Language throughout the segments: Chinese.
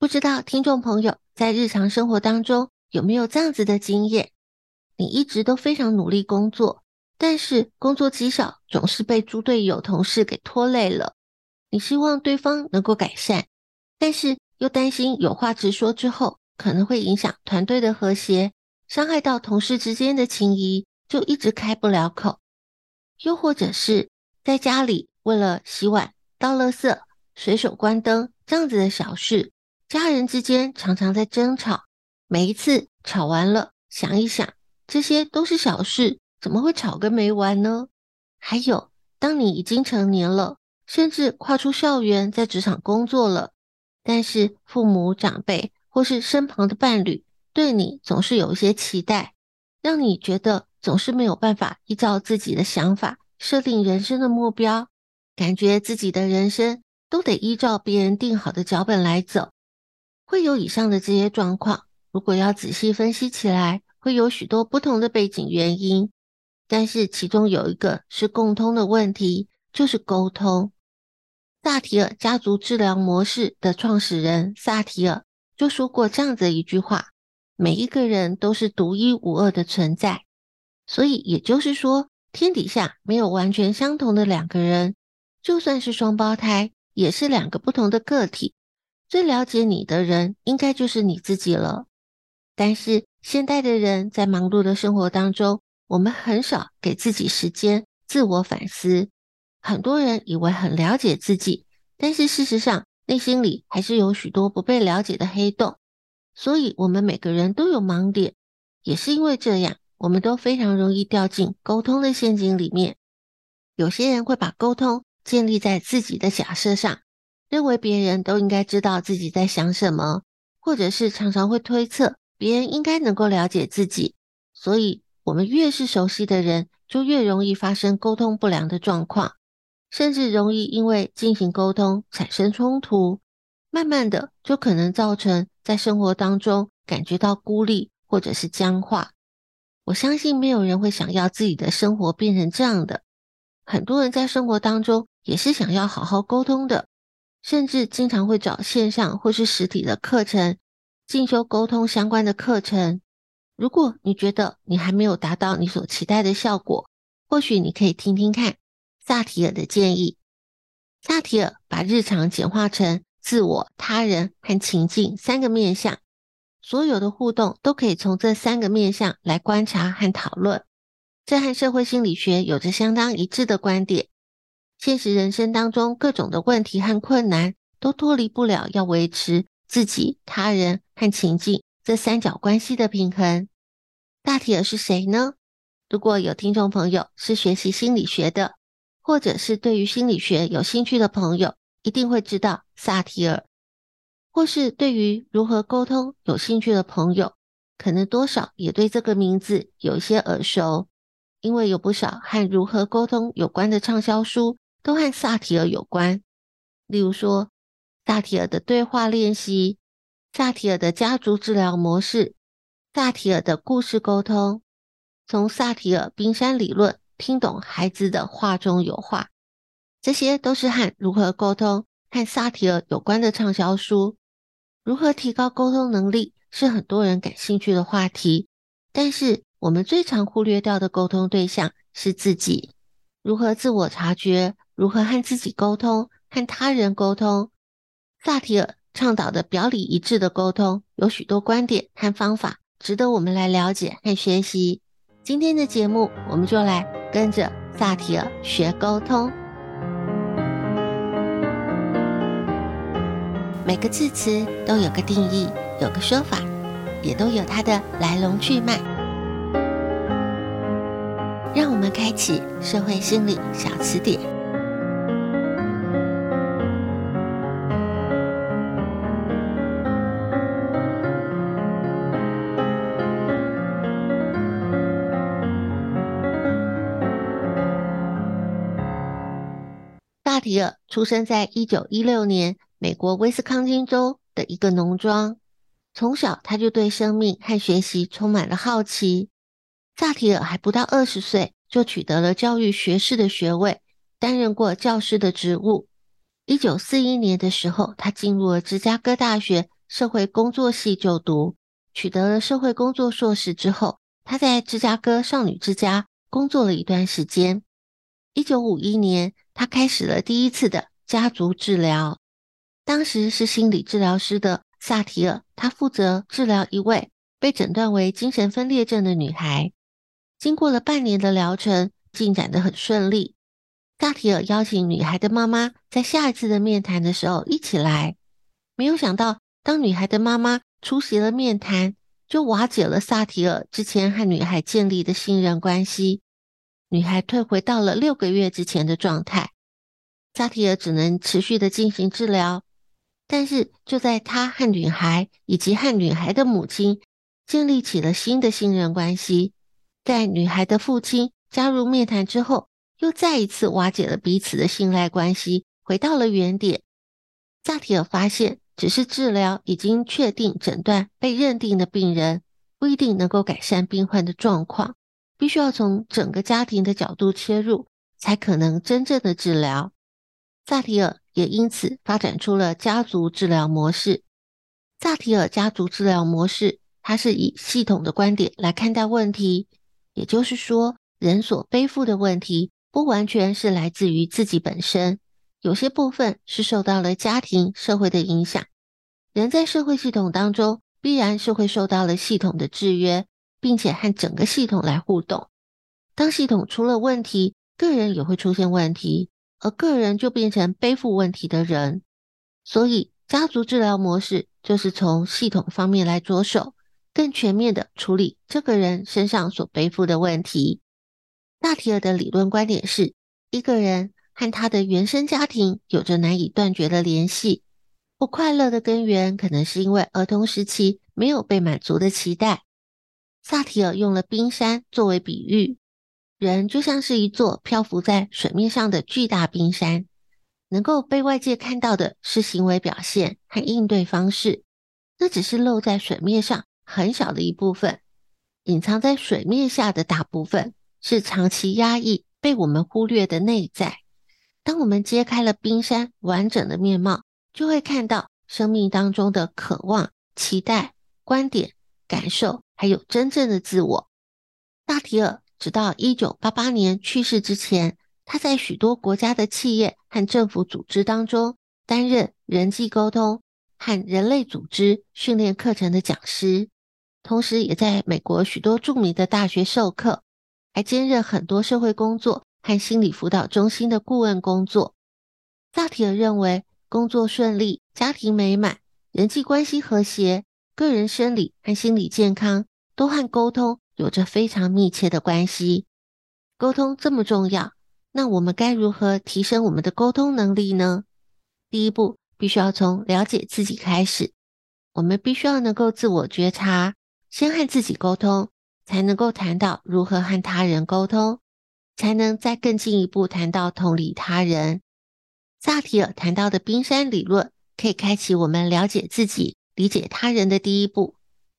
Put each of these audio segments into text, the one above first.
不知道听众朋友在日常生活当中有没有这样子的经验？你一直都非常努力工作，但是工作绩效总是被猪队友同事给拖累了。你希望对方能够改善，但是又担心有话直说之后可能会影响团队的和谐，伤害到同事之间的情谊，就一直开不了口。又或者是在家里为了洗碗、倒垃圾、随手关灯这样子的小事。家人之间常常在争吵，每一次吵完了，想一想，这些都是小事，怎么会吵个没完呢？还有，当你已经成年了，甚至跨出校园，在职场工作了，但是父母长辈或是身旁的伴侣对你总是有一些期待，让你觉得总是没有办法依照自己的想法设定人生的目标，感觉自己的人生都得依照别人定好的脚本来走。会有以上的这些状况，如果要仔细分析起来，会有许多不同的背景原因。但是其中有一个是共通的问题，就是沟通。萨提尔家族治疗模式的创始人萨提尔就说过这样子一句话：每一个人都是独一无二的存在。所以也就是说，天底下没有完全相同的两个人，就算是双胞胎，也是两个不同的个体。最了解你的人，应该就是你自己了。但是现代的人在忙碌的生活当中，我们很少给自己时间自我反思。很多人以为很了解自己，但是事实上内心里还是有许多不被了解的黑洞。所以，我们每个人都有盲点，也是因为这样，我们都非常容易掉进沟通的陷阱里面。有些人会把沟通建立在自己的假设上。认为别人都应该知道自己在想什么，或者是常常会推测别人应该能够了解自己，所以我们越是熟悉的人，就越容易发生沟通不良的状况，甚至容易因为进行沟通产生冲突，慢慢的就可能造成在生活当中感觉到孤立或者是僵化。我相信没有人会想要自己的生活变成这样的，很多人在生活当中也是想要好好沟通的。甚至经常会找线上或是实体的课程进修沟通相关的课程。如果你觉得你还没有达到你所期待的效果，或许你可以听听看萨提尔的建议。萨提尔把日常简化成自我、他人和情境三个面向，所有的互动都可以从这三个面向来观察和讨论。这和社会心理学有着相当一致的观点。现实人生当中，各种的问题和困难都脱离不了要维持自己、他人和情境这三角关系的平衡。萨提尔是谁呢？如果有听众朋友是学习心理学的，或者是对于心理学有兴趣的朋友，一定会知道萨提尔；或是对于如何沟通有兴趣的朋友，可能多少也对这个名字有一些耳熟，因为有不少和如何沟通有关的畅销书。都和萨提尔有关，例如说，萨提尔的对话练习、萨提尔的家族治疗模式、萨提尔的故事沟通，从萨提尔冰山理论听懂孩子的话中有话，这些都是和如何沟通和萨提尔有关的畅销书。如何提高沟通能力是很多人感兴趣的话题，但是我们最常忽略掉的沟通对象是自己。如何自我察觉？如何和自己沟通？和他人沟通？萨提尔倡导的表里一致的沟通有许多观点和方法。值得我们来了解和学习。今天的节目，我们就来跟着萨提尔学沟通。每个字词都有个定义，有个说法，也都有它的来龙去脉。让我们开启社会心理小词典。萨提尔出生在一九一六年美国威斯康星州的一个农庄。从小，他就对生命和学习充满了好奇。萨提尔还不到二十岁，就取得了教育学士的学位，担任过教师的职务。一九四一年的时候，他进入了芝加哥大学社会工作系就读，取得了社会工作硕士之后，他在芝加哥少女之家工作了一段时间。一九五一年，他开始了第一次的家族治疗。当时是心理治疗师的萨提尔，他负责治疗一位被诊断为精神分裂症的女孩。经过了半年的疗程，进展得很顺利。萨提尔邀请女孩的妈妈在下一次的面谈的时候一起来。没有想到，当女孩的妈妈出席了面谈，就瓦解了萨提尔之前和女孩建立的信任关系。女孩退回到了六个月之前的状态，扎提尔只能持续的进行治疗。但是就在他和女孩以及和女孩的母亲建立起了新的信任关系，在女孩的父亲加入面谈之后，又再一次瓦解了彼此的信赖关系，回到了原点。扎提尔发现，只是治疗已经确定诊断被认定的病人，不一定能够改善病患的状况。必须要从整个家庭的角度切入，才可能真正的治疗。萨提尔也因此发展出了家族治疗模式。萨提尔家族治疗模式，它是以系统的观点来看待问题，也就是说，人所背负的问题不完全是来自于自己本身，有些部分是受到了家庭、社会的影响。人在社会系统当中，必然是会受到了系统的制约。并且和整个系统来互动。当系统出了问题，个人也会出现问题，而个人就变成背负问题的人。所以，家族治疗模式就是从系统方面来着手，更全面的处理这个人身上所背负的问题。大提尔的理论观点是，一个人和他的原生家庭有着难以断绝的联系。不快乐的根源可能是因为儿童时期没有被满足的期待。萨提尔用了冰山作为比喻，人就像是一座漂浮在水面上的巨大冰山，能够被外界看到的是行为表现和应对方式，那只是露在水面上很小的一部分，隐藏在水面下的大部分是长期压抑被我们忽略的内在。当我们揭开了冰山完整的面貌，就会看到生命当中的渴望、期待、观点、感受。还有真正的自我。萨提尔直到一九八八年去世之前，他在许多国家的企业和政府组织当中担任人际沟通和人类组织训练课程的讲师，同时也在美国许多著名的大学授课，还兼任很多社会工作和心理辅导中心的顾问工作。萨提尔认为，工作顺利、家庭美满、人际关系和谐。个人生理和心理健康都和沟通有着非常密切的关系。沟通这么重要，那我们该如何提升我们的沟通能力呢？第一步，必须要从了解自己开始。我们必须要能够自我觉察，先和自己沟通，才能够谈到如何和他人沟通，才能再更进一步谈到同理他人。萨提尔谈到的冰山理论，可以开启我们了解自己。理解他人的第一步，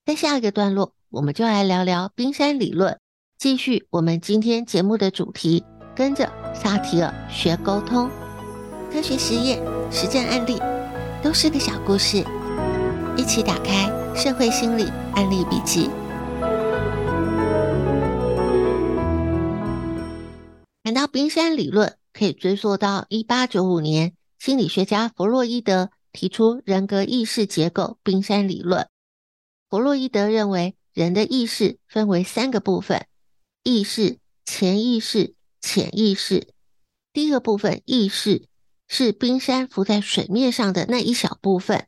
在下一个段落，我们就来聊聊冰山理论，继续我们今天节目的主题，跟着萨提尔学沟通，科学实验、实战案例，都是个小故事，一起打开社会心理案例笔记。谈到冰山理论，可以追溯到一八九五年，心理学家弗洛伊德提出人格意识结构冰山理论。弗洛伊德认为，人的意识分为三个部分：意识、潜意识、潜意识。第一个部分，意识，是冰山浮在水面上的那一小部分。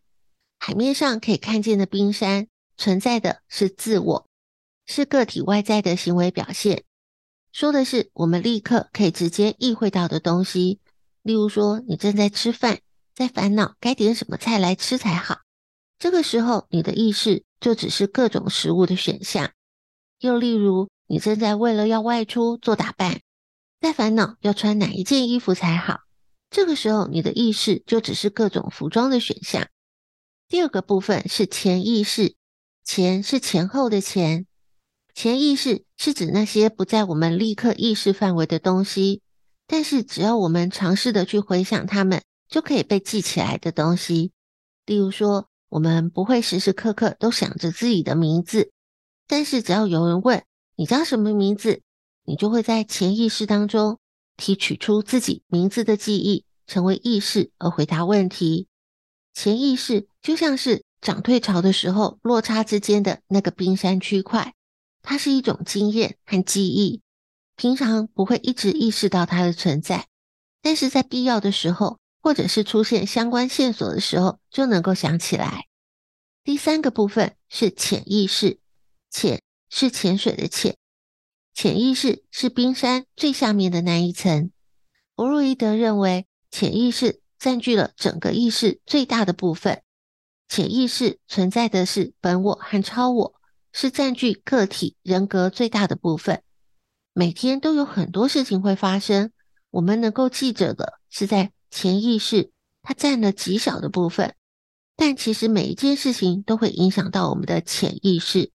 海面上可以看见的冰山，存在的是自我，是个体外在的行为表现。说的是我们立刻可以直接意会到的东西，例如说，你正在吃饭，在烦恼该点什么菜来吃才好。这个时候，你的意识就只是各种食物的选项。又例如，你正在为了要外出做打扮，在烦恼要穿哪一件衣服才好。这个时候，你的意识就只是各种服装的选项。第二个部分是潜意识，潜是前后的潜。潜意识是指那些不在我们立刻意识范围的东西，但是只要我们尝试的去回想它们，就可以被记起来的东西。例如说，我们不会时时刻刻都想着自己的名字，但是只要有人问你叫什么名字，你就会在潜意识当中提取出自己名字的记忆，成为意识而回答问题。潜意识就像是涨退潮的时候落差之间的那个冰山区块。它是一种经验和记忆，平常不会一直意识到它的存在，但是在必要的时候，或者是出现相关线索的时候，就能够想起来。第三个部分是潜意识，潜是潜水的潜，潜意识是冰山最下面的那一层。弗洛伊德认为，潜意识占据了整个意识最大的部分，潜意识存在的是本我和超我。是占据个体人格最大的部分，每天都有很多事情会发生。我们能够记着的是在潜意识，它占了极小的部分，但其实每一件事情都会影响到我们的潜意识。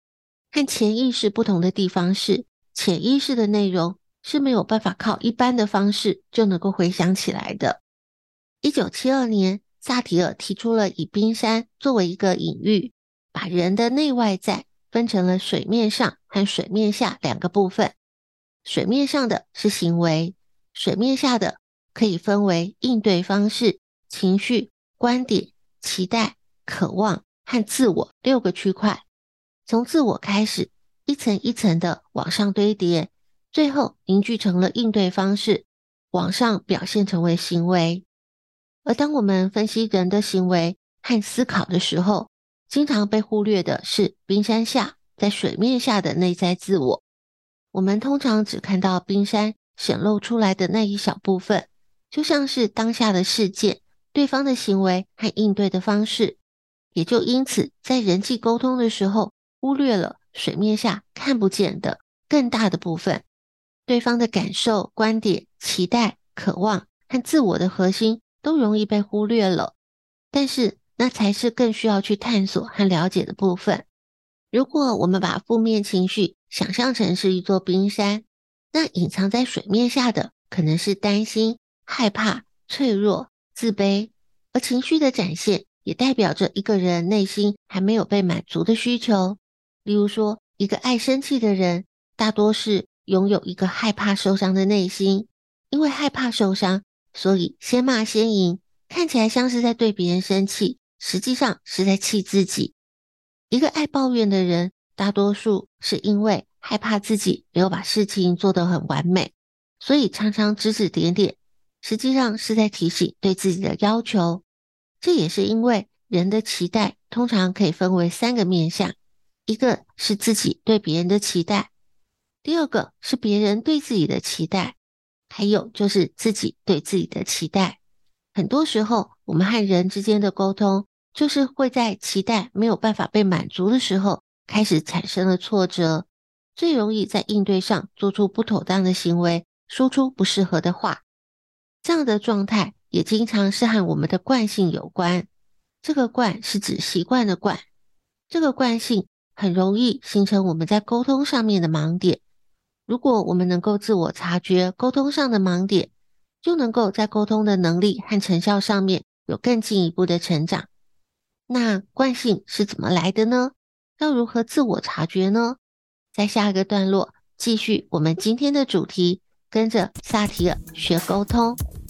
和潜意识不同的地方是，潜意识的内容是没有办法靠一般的方式就能够回想起来的。一九七二年，萨提尔提出了以冰山作为一个隐喻，把人的内外在。分成了水面上和水面下两个部分。水面上的是行为，水面下的可以分为应对方式、情绪、观点、期待、渴望和自我六个区块。从自我开始，一层一层的往上堆叠，最后凝聚成了应对方式，往上表现成为行为。而当我们分析人的行为和思考的时候，经常被忽略的是冰山下，在水面下的内在自我。我们通常只看到冰山显露出来的那一小部分，就像是当下的事件、对方的行为和应对的方式，也就因此在人际沟通的时候，忽略了水面下看不见的更大的部分。对方的感受、观点、期待、渴望和自我的核心都容易被忽略了，但是。那才是更需要去探索和了解的部分。如果我们把负面情绪想象成是一座冰山，那隐藏在水面下的可能是担心、害怕、脆弱、自卑，而情绪的展现也代表着一个人内心还没有被满足的需求。例如说，一个爱生气的人，大多是拥有一个害怕受伤的内心，因为害怕受伤，所以先骂先赢，看起来像是在对别人生气。实际上是在气自己。一个爱抱怨的人，大多数是因为害怕自己没有把事情做得很完美，所以常常指指点点。实际上是在提醒对自己的要求。这也是因为人的期待通常可以分为三个面向：一个是自己对别人的期待，第二个是别人对自己的期待，还有就是自己对自己的期待。很多时候，我们和人之间的沟通，就是会在期待没有办法被满足的时候，开始产生了挫折，最容易在应对上做出不妥当的行为，说出不适合的话。这样的状态也经常是和我们的惯性有关。这个惯是指习惯的惯，这个惯性很容易形成我们在沟通上面的盲点。如果我们能够自我察觉沟通上的盲点，就能够在沟通的能力和成效上面有更进一步的成长。那惯性是怎么来的呢？要如何自我察觉呢？在下一个段落继续我们今天的主题，跟着萨提尔学沟通。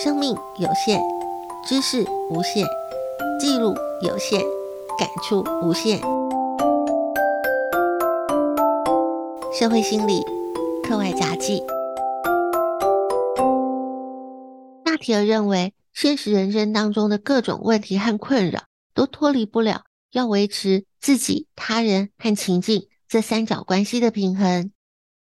生命有限，知识无限，记录有限，感触无限。社会心理课外杂记。纳提尔认为，现实人生当中的各种问题和困扰，都脱离不了要维持自己、他人和情境这三角关系的平衡。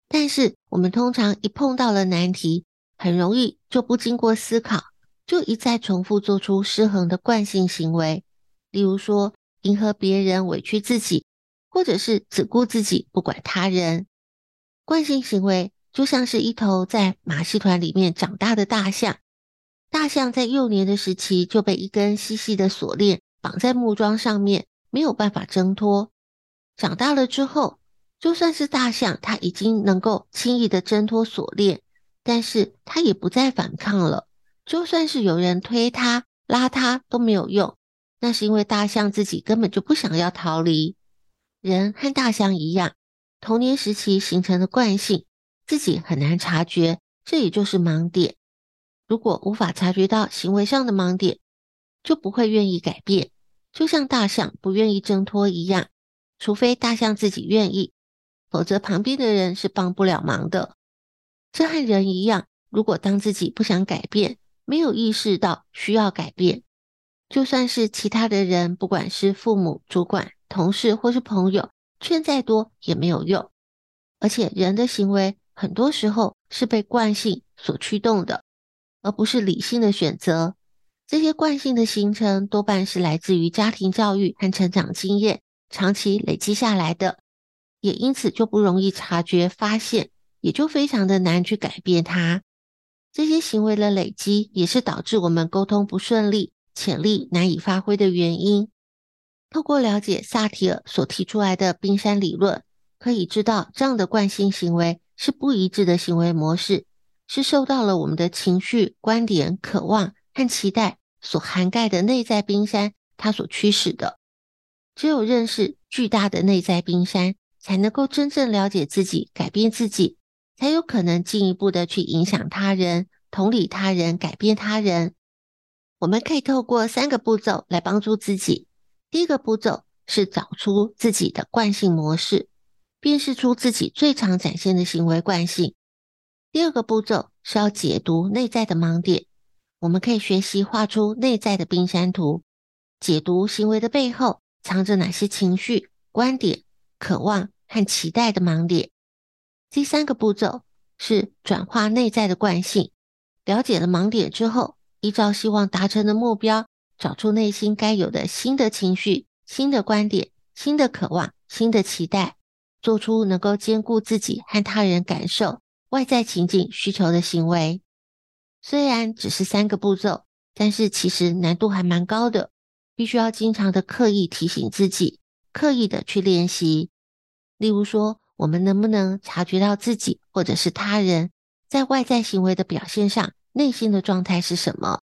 但是，我们通常一碰到了难题，很容易就不经过思考，就一再重复做出失衡的惯性行为。例如说，迎合别人，委屈自己，或者是只顾自己，不管他人。惯性行为就像是一头在马戏团里面长大的大象。大象在幼年的时期就被一根细细的锁链绑在木桩上面，没有办法挣脱。长大了之后，就算是大象，它已经能够轻易的挣脱锁链，但是他也不再反抗了。就算是有人推他、拉他都没有用，那是因为大象自己根本就不想要逃离。人和大象一样，童年时期形成的惯性，自己很难察觉，这也就是盲点。如果无法察觉到行为上的盲点，就不会愿意改变，就像大象不愿意挣脱一样。除非大象自己愿意，否则旁边的人是帮不了忙的。这和人一样，如果当自己不想改变，没有意识到需要改变，就算是其他的人，不管是父母、主管、同事或是朋友，劝再多也没有用。而且人的行为很多时候是被惯性所驱动的。而不是理性的选择，这些惯性的形成多半是来自于家庭教育和成长经验长期累积下来的，也因此就不容易察觉发现，也就非常的难去改变它。这些行为的累积也是导致我们沟通不顺利、潜力难以发挥的原因。透过了解萨提尔所提出来的冰山理论，可以知道这样的惯性行为是不一致的行为模式。是受到了我们的情绪、观点、渴望和期待所涵盖的内在冰山，它所驱使的。只有认识巨大的内在冰山，才能够真正了解自己，改变自己，才有可能进一步的去影响他人、同理他人、改变他人。我们可以透过三个步骤来帮助自己。第一个步骤是找出自己的惯性模式，辨识出自己最常展现的行为惯性。第二个步骤是要解读内在的盲点，我们可以学习画出内在的冰山图，解读行为的背后藏着哪些情绪、观点、渴望和期待的盲点。第三个步骤是转化内在的惯性，了解了盲点之后，依照希望达成的目标，找出内心该有的新的情绪、新的观点、新的渴望、新的期待，做出能够兼顾自己和他人感受。外在情境需求的行为，虽然只是三个步骤，但是其实难度还蛮高的，必须要经常的刻意提醒自己，刻意的去练习。例如说，我们能不能察觉到自己或者是他人在外在行为的表现上，内心的状态是什么？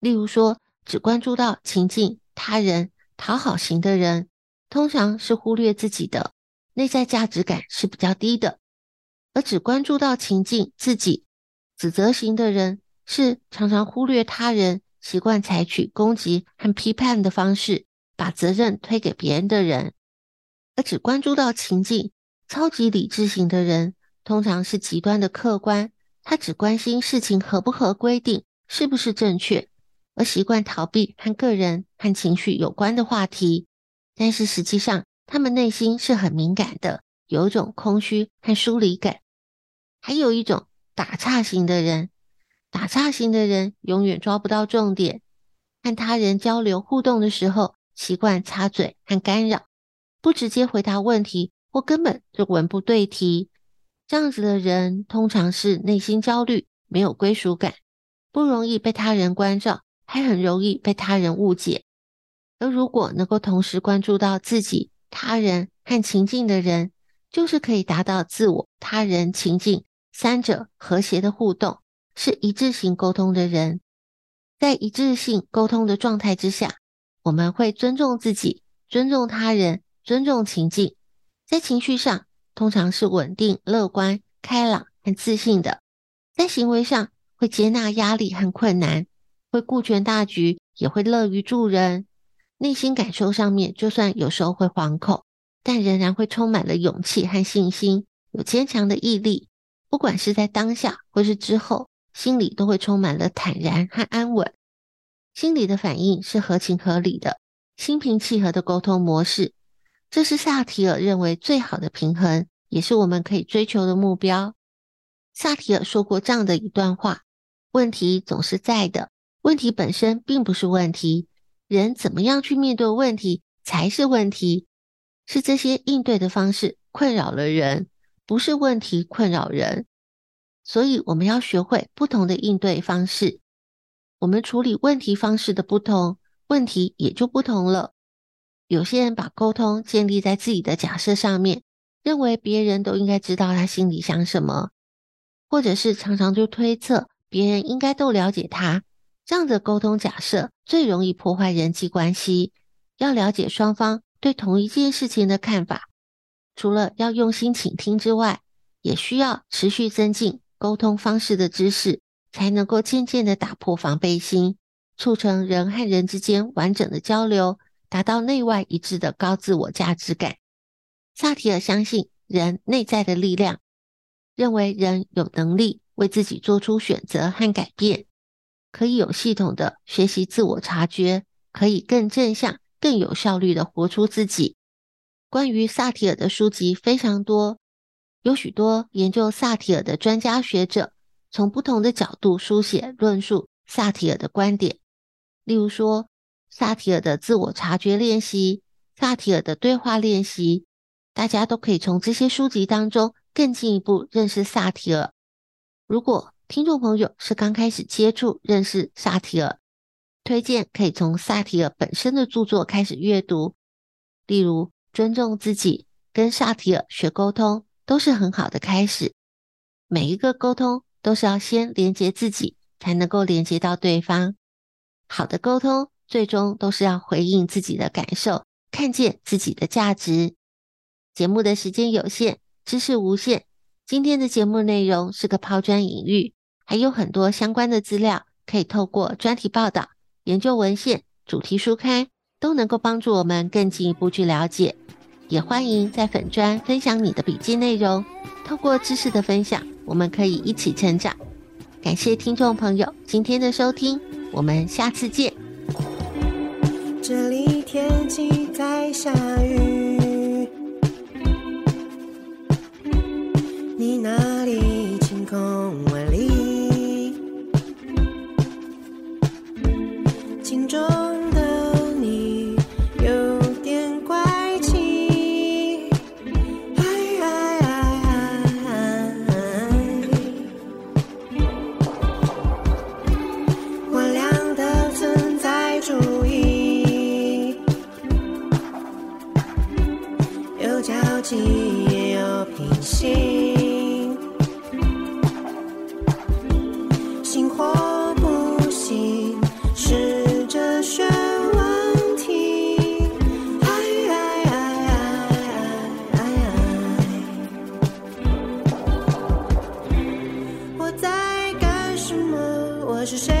例如说，只关注到情境、他人、讨好型的人，通常是忽略自己的内在价值感是比较低的。而只关注到情境、自己，指责型的人是常常忽略他人，习惯采取攻击和批判的方式，把责任推给别人的人；而只关注到情境、超级理智型的人，通常是极端的客观，他只关心事情合不合规定，是不是正确，而习惯逃避和个人和情绪有关的话题。但是实际上他们内心是很敏感的，有一种空虚和疏离感。还有一种打岔型的人，打岔型的人永远抓不到重点，和他人交流互动的时候，习惯插嘴和干扰，不直接回答问题，或根本就文不对题。这样子的人通常是内心焦虑，没有归属感，不容易被他人关照，还很容易被他人误解。而如果能够同时关注到自己、他人和情境的人，就是可以达到自我、他人、情境三者和谐的互动，是一致性沟通的人。在一致性沟通的状态之下，我们会尊重自己、尊重他人、尊重情境，在情绪上通常是稳定、乐观、开朗和自信的；在行为上会接纳压力和困难，会顾全大局，也会乐于助人。内心感受上面，就算有时候会惶恐，但仍然会充满了勇气和信心，有坚强的毅力。不管是在当下或是之后，心里都会充满了坦然和安稳。心理的反应是合情合理的，心平气和的沟通模式，这是萨提尔认为最好的平衡，也是我们可以追求的目标。萨提尔说过这样的一段话：问题总是在的，问题本身并不是问题。人怎么样去面对问题才是问题，是这些应对的方式困扰了人，不是问题困扰人。所以我们要学会不同的应对方式，我们处理问题方式的不同，问题也就不同了。有些人把沟通建立在自己的假设上面，认为别人都应该知道他心里想什么，或者是常常就推测别人应该都了解他。这样的沟通假设最容易破坏人际关系。要了解双方对同一件事情的看法，除了要用心倾听之外，也需要持续增进沟通方式的知识，才能够渐渐的打破防备心，促成人和人之间完整的交流，达到内外一致的高自我价值感。萨提尔相信人内在的力量，认为人有能力为自己做出选择和改变。可以有系统的学习自我察觉，可以更正向、更有效率的活出自己。关于萨提尔的书籍非常多，有许多研究萨提尔的专家学者，从不同的角度书写论述萨提尔的观点。例如说，萨提尔的自我察觉练习、萨提尔的对话练习，大家都可以从这些书籍当中更进一步认识萨提尔。如果听众朋友是刚开始接触认识萨提尔，推荐可以从萨提尔本身的著作开始阅读，例如《尊重自己》跟萨提尔学沟通都是很好的开始。每一个沟通都是要先连接自己，才能够连接到对方。好的沟通最终都是要回应自己的感受，看见自己的价值。节目的时间有限，知识无限，今天的节目内容是个抛砖引玉。还有很多相关的资料，可以透过专题报道、研究文献、主题书刊，都能够帮助我们更进一步去了解。也欢迎在粉专分享你的笔记内容，透过知识的分享，我们可以一起成长。感谢听众朋友今天的收听，我们下次见。下雨，可是谁？